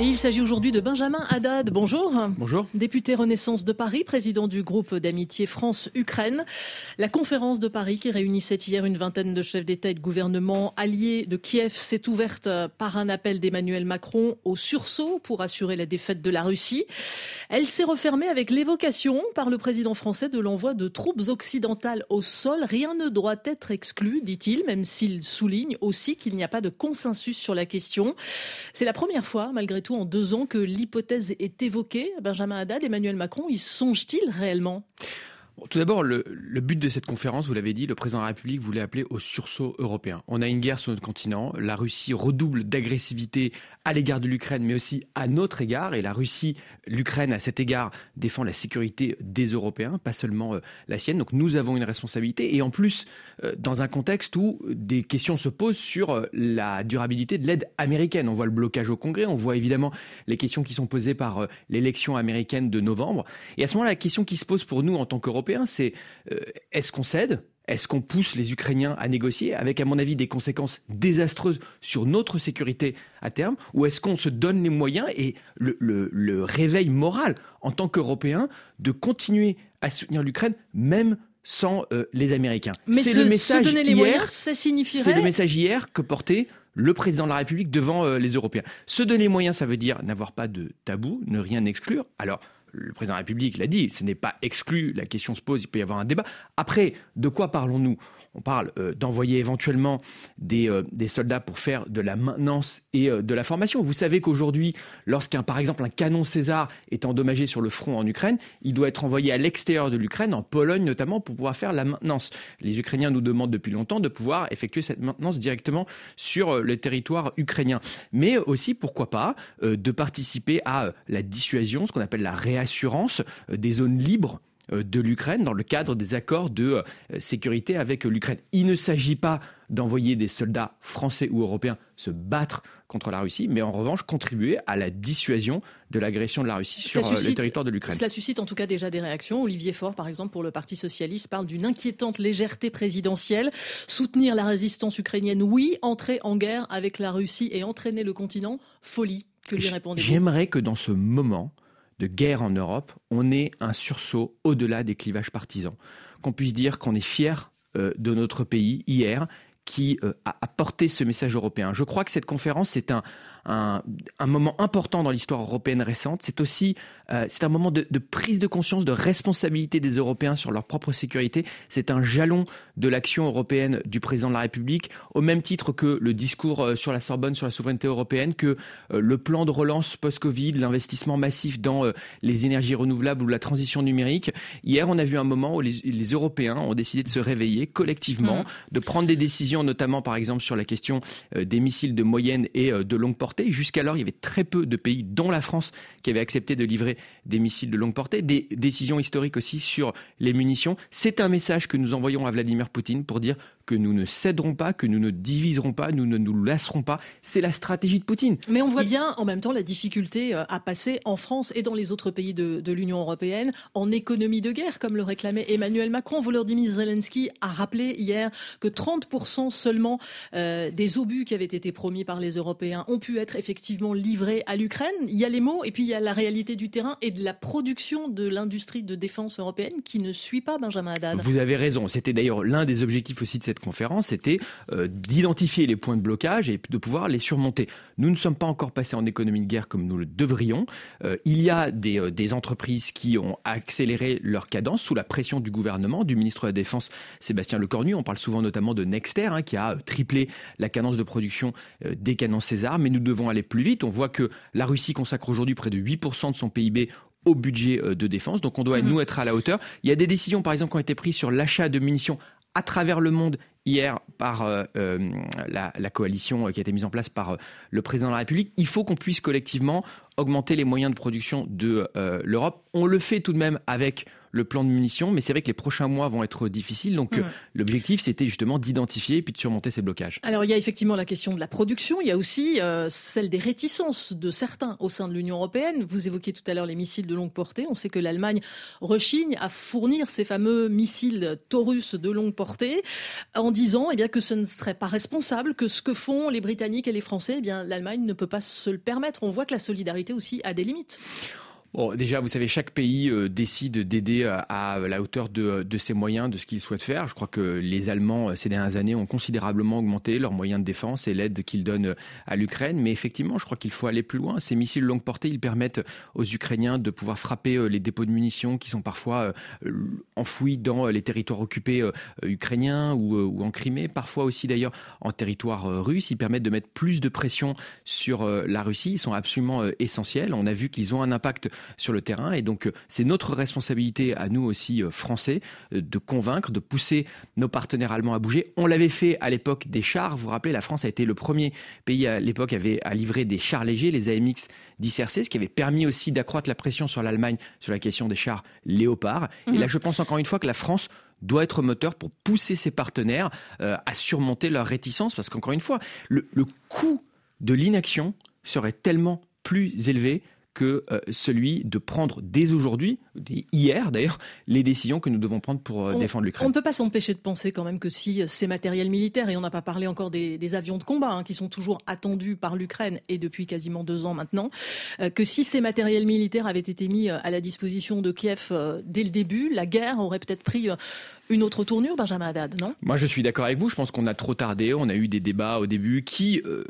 Et il s'agit aujourd'hui de Benjamin Haddad. Bonjour. Bonjour. Député Renaissance de Paris, président du groupe d'amitié France-Ukraine. La conférence de Paris qui réunissait hier une vingtaine de chefs d'État et de gouvernement alliés de Kiev s'est ouverte par un appel d'Emmanuel Macron au sursaut pour assurer la défaite de la Russie. Elle s'est refermée avec l'évocation par le président français de l'envoi de troupes occidentales au sol. Rien ne doit être exclu, dit-il, même s'il souligne aussi qu'il n'y a pas de consensus sur la question. C'est la première fois, malgré tout, en deux ans que l'hypothèse est évoquée. Benjamin Haddad, Emmanuel Macron, y songe-t-il réellement? Tout d'abord, le, but de cette conférence, vous l'avez dit, le président de la République voulait appeler au sursaut européen. On a une guerre sur notre continent, la Russie redouble d'agressivité à l'égard de l'Ukraine, mais aussi à notre égard, et la Russie, l'Ukraine, à cet égard, défend la sécurité des Européens, pas seulement euh, la sienne. Donc nous avons une responsabilité, et en plus, euh, dans un contexte où des questions se posent sur euh, la durabilité de l'aide américaine. On voit le blocage au Congrès, on voit évidemment les questions qui sont posées par l'élection américaine de novembre, et à ce moment-là, la question qui se pose pour nous en tant qu'Européens, c'est euh, est-ce qu'on cède? Est-ce qu'on pousse les Ukrainiens à négocier avec, à mon avis, des conséquences désastreuses sur notre sécurité à terme? Ou est-ce qu'on se donne les moyens et le, réveil moral en tant qu'Européens de continuer à soutenir l'Ukraine, même sans euh, les Américains? Mais c'est le message donner les moyens, ça signifierait... C'est le message hier que portait le président de la République devant euh, les Européens. Se donner les moyens, ça veut dire n'avoir pas de tabou, ne rien exclure. Alors, le président de la République l'a dit, ce n'est pas exclu, la question se pose, il peut y avoir un débat. Après, de quoi parlons-nous? On parle euh, d'envoyer éventuellement euh, des, soldats pour faire de la maintenance et euh, de la formation. Vous savez qu'aujourd'hui, lorsqu'un, par exemple, un canon César est endommagé sur le front en Ukraine, il doit être envoyé à l'extérieur de l'Ukraine, en Pologne notamment, pour pouvoir faire la maintenance. Les Ukrainiens nous demandent depuis longtemps de pouvoir effectuer cette maintenance directement sur le territoire ukrainien. Mais aussi, pourquoi pas, de participer à la dissuasion, ce qu'on appelle la réassurance des zones libres euh, de l'Ukraine dans le cadre des accords de euh, sécurité avec l'Ukraine. Il ne s'agit pas d'envoyer des soldats français ou européens se battre contre la Russie, mais en revanche contribuer à la dissuasion de l'agression de la Russie sur euh, le territoire de l'Ukraine. Cela suscite en tout cas déjà des réactions. Olivier Faure, par exemple, pour le Parti socialiste, parle d'une inquiétante légèreté présidentielle. Soutenir la résistance ukrainienne, oui. Entrer en guerre avec la Russie et entraîner le continent, folie. Que lui répondez-vous? J'aimerais que dans ce moment, de guerre en Europe, on ait un sursaut au-delà des clivages partisans. Qu'on puisse dire qu'on est fier euh, de notre pays hier qui euh, a porté ce message européen. Je crois que cette conférence est un, un, moment important dans l'histoire européenne récente. C'est aussi euh, c'est un moment de, prise de conscience, de responsabilité des Européens sur leur propre sécurité. C'est un jalon de l'action européenne du président de la République, au même titre que le discours euh, sur la Sorbonne, sur la souveraineté européenne, que euh, le plan de relance post-Covid, l'investissement massif dans les énergies renouvelables ou la transition numérique. Hier, on a vu un moment où les, Européens ont décidé de se réveiller collectivement, mmh. de prendre des décisions, notamment par exemple sur la question des missiles de moyenne et de longue portée Jusqu'alors, il y avait très peu de pays, dont la France, qui avaient accepté de livrer des missiles de longue portée. Des décisions historiques aussi sur les munitions. C'est un message que nous envoyons à Vladimir Poutine pour dire que nous ne céderons pas, que nous ne diviserons pas, nous ne nous lasserons pas. C'est la stratégie de Poutine. Mais on voit bien en même temps la difficulté euh, à passer en France et dans les autres pays de, l'Union européenne en économie de guerre, comme le réclamait Emmanuel Macron. Volodymyr Zelensky a rappelé hier que 30% seulement euh, des obus qui avaient été promis par les Européens ont pu être effectivement livrés à l'Ukraine. Il y a les mots et puis il y a la réalité du terrain et de la production de l'industrie de défense européenne qui ne suit pas Benjamin Haddad. Vous avez raison. C'était d'ailleurs l'un des objectifs aussi de cette conférence était euh, d'identifier les points de blocage et de pouvoir les surmonter. Nous ne sommes pas encore passés en économie de guerre comme nous le devrions. Euh, il y a des, euh, des, entreprises qui ont accéléré leur cadence sous la pression du gouvernement, du ministre de la Défense Sébastien Lecornu. On parle souvent notamment de Nexter hein, qui a triplé la cadence de production des canons César, mais nous devons aller plus vite. On voit que la Russie consacre aujourd'hui près de 8% de son PIB au budget de défense. Donc on doit, mmh. nous, être à la hauteur. Il y a des décisions, par exemple, qui ont été prises sur l'achat de munitions à travers le monde hier par euh, euh, la, coalition qui a été mise en place par euh, le président de la République. Il faut qu'on puisse collectivement augmenter les moyens de production de l'Europe. On le fait tout de même avec le plan de munitions, mais c'est vrai que les prochains mois vont être difficiles. Donc mmh. l'objectif, c'était justement d'identifier et puis de surmonter ces blocages. Alors il y a effectivement la question de la production, il y a aussi celle des réticences de certains au sein de l'Union européenne. Vous évoquiez tout à l'heure les missiles de longue portée. On sait que l'Allemagne rechigne à fournir ces fameux missiles Taurus de longue portée en disant eh bien, que ce ne serait pas responsable, que ce que font les Britanniques et les Français, eh bien, l'Allemagne ne peut pas se le permettre. On voit que la solidarité aussi a des limites. Bon, déjà, vous savez, chaque pays euh, décide d'aider à, la hauteur de, ses moyens, de ce qu'il souhaite faire. Je crois que les Allemands, euh, ces dernières années, ont considérablement augmenté leurs moyens de défense et l'aide qu'ils donnent à l'Ukraine. Mais effectivement, je crois qu'il faut aller plus loin. Ces missiles longue portée, ils permettent aux Ukrainiens de pouvoir frapper euh, les dépôts de munitions qui sont parfois enfouis dans les territoires occupés ukrainiens ou, en Crimée, parfois aussi d'ailleurs en territoire russe. Ils permettent de mettre plus de pression sur la Russie. Ils sont absolument essentiels. On a vu qu'ils ont un impact sur le terrain. Et donc, euh, c'est notre responsabilité à nous aussi, euh, Français, euh, de convaincre, de pousser nos partenaires allemands à bouger. On l'avait fait à l'époque des chars. Vous vous rappelez, la France a été le premier pays à l'époque à livrer des chars légers, les AMX 10 RC, ce qui avait permis aussi d'accroître la pression sur l'Allemagne sur la question des chars Léopard. Et là, mhm. je pense encore une fois que la France doit être moteur pour pousser ses partenaires à surmonter leur réticence, parce qu'encore une fois, le, le coût de l'inaction serait tellement plus élevé que euh, celui de prendre dès aujourd'hui, hier d'ailleurs, les décisions que nous devons prendre pour euh, défendre l'Ukraine. On ne peut pas s'empêcher de penser quand même que si ces matériels militaires, et on n'a pas parlé encore des, avions de combat hein, qui sont toujours attendus par l'Ukraine et depuis quasiment deux ans maintenant, euh, que si ces matériels militaires avaient été mis à la disposition de Kiev dès le début, la guerre aurait peut-être pris une autre tournure, Benjamin Haddad, non? Moi, je suis d'accord avec vous. Je pense qu'on a trop tardé. On a eu des débats au début qui, euh,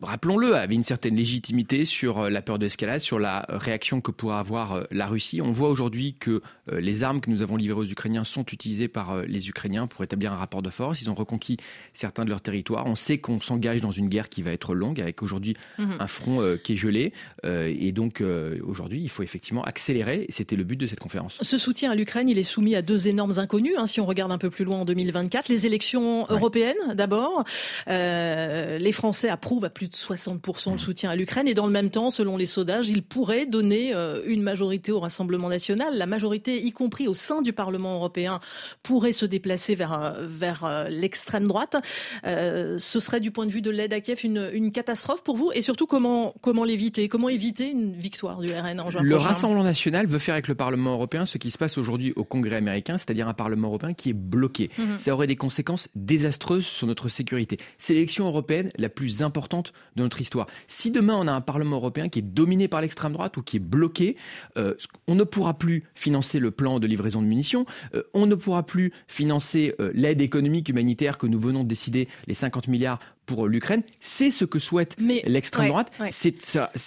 rappelons-le, avaient une certaine légitimité sur euh, la peur d'escalade, sur la réaction que pourrait avoir euh, la Russie. On voit aujourd'hui que les armes que nous avons livrées aux Ukrainiens sont utilisées par les Ukrainiens pour établir un rapport de force. Ils ont reconquis certains de leurs territoires. On sait qu'on s'engage dans une guerre qui va être longue, avec aujourd'hui mhm. un front qui est gelé. et donc, aujourd'hui, il faut effectivement accélérer. C'était le but de cette conférence. Ce soutien à l'Ukraine, il est soumis à deux énormes inconnus. Hein, si on regarde un peu plus loin en 2024, les élections européennes d'abord. Euh, les Français approuvent à plus de 60% le mmh. soutien à l'Ukraine et dans le même temps, selon les sondages, ils pourraient donner euh, une majorité au Rassemblement national. La majorité, y compris au sein du Parlement européen, pourrait se déplacer vers, euh, vers l'extrême droite. ce serait du point de vue de l'aide à Kiev une, une catastrophe pour vous? Et surtout comment, comment l'éviter? Comment éviter une victoire du RN en juin Le Rassemblement national veut faire avec le Parlement européen ce qui se passe aujourd'hui au Congrès américain, c'est-à-dire un Parlement européen qui est bloqué. Mhm. Ça aurait des conséquences désastreuses sur notre sécurité. C'est l'élection européenne la plus importante de notre histoire. Si demain on a un Parlement européen qui est dominé par l'extrême droite ou qui est bloqué, euh, on ne pourra plus financer le plan de livraison de munitions, euh, on ne pourra plus financer euh, l'aide économique humanitaire que nous venons de décider, les 50 milliards pour l'Ukraine. C'est ce que souhaite l'extrême droite. C'est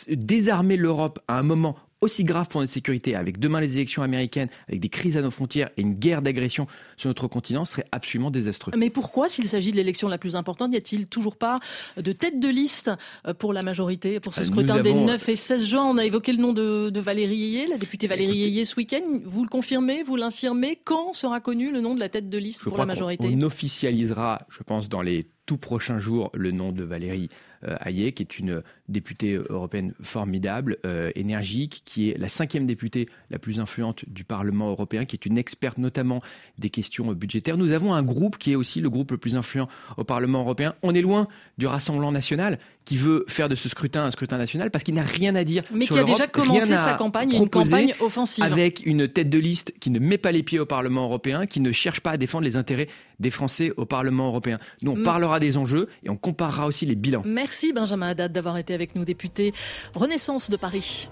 désarmer l'Europe à un moment aussi grave pour notre sécurité, avec demain les élections américaines, avec des crises à nos frontières et une guerre d'agression sur notre continent, serait absolument désastreux. Mais pourquoi, s'il s'agit de l'élection la plus importante, n'y a-t-il toujours pas de tête de liste euh, pour la majorité, pour ce euh, scrutin des 9 et 16 juin? On a évoqué le nom de, Valérie Ayé, la députée Valérie Ayé ce week-end. Vous le confirmez, vous l'infirmez? Quand sera connu le nom de la tête de liste pour la majorité? on, on officialisera, je pense, dans les tout prochains jours, le nom de Valérie Hayek, qui est une députée européenne formidable, euh, énergique, qui est la cinquième députée la plus influente du Parlement européen, qui est une experte notamment des questions budgétaires. Nous avons un groupe qui est aussi le groupe le plus influent au Parlement européen. On est loin du Rassemblement national qui veut faire de ce scrutin un scrutin national parce qu'il n'a rien à dire. Mais qui a déjà commencé sa campagne, une campagne offensive. Avec une tête de liste qui ne met pas les pieds au Parlement européen, qui ne cherche pas à défendre les intérêts des Français au Parlement européen. Nous, on mm. parlera des enjeux et on comparera aussi les bilans. Merci Benjamin Haddad d'avoir été avec nous, député Renaissance de Paris.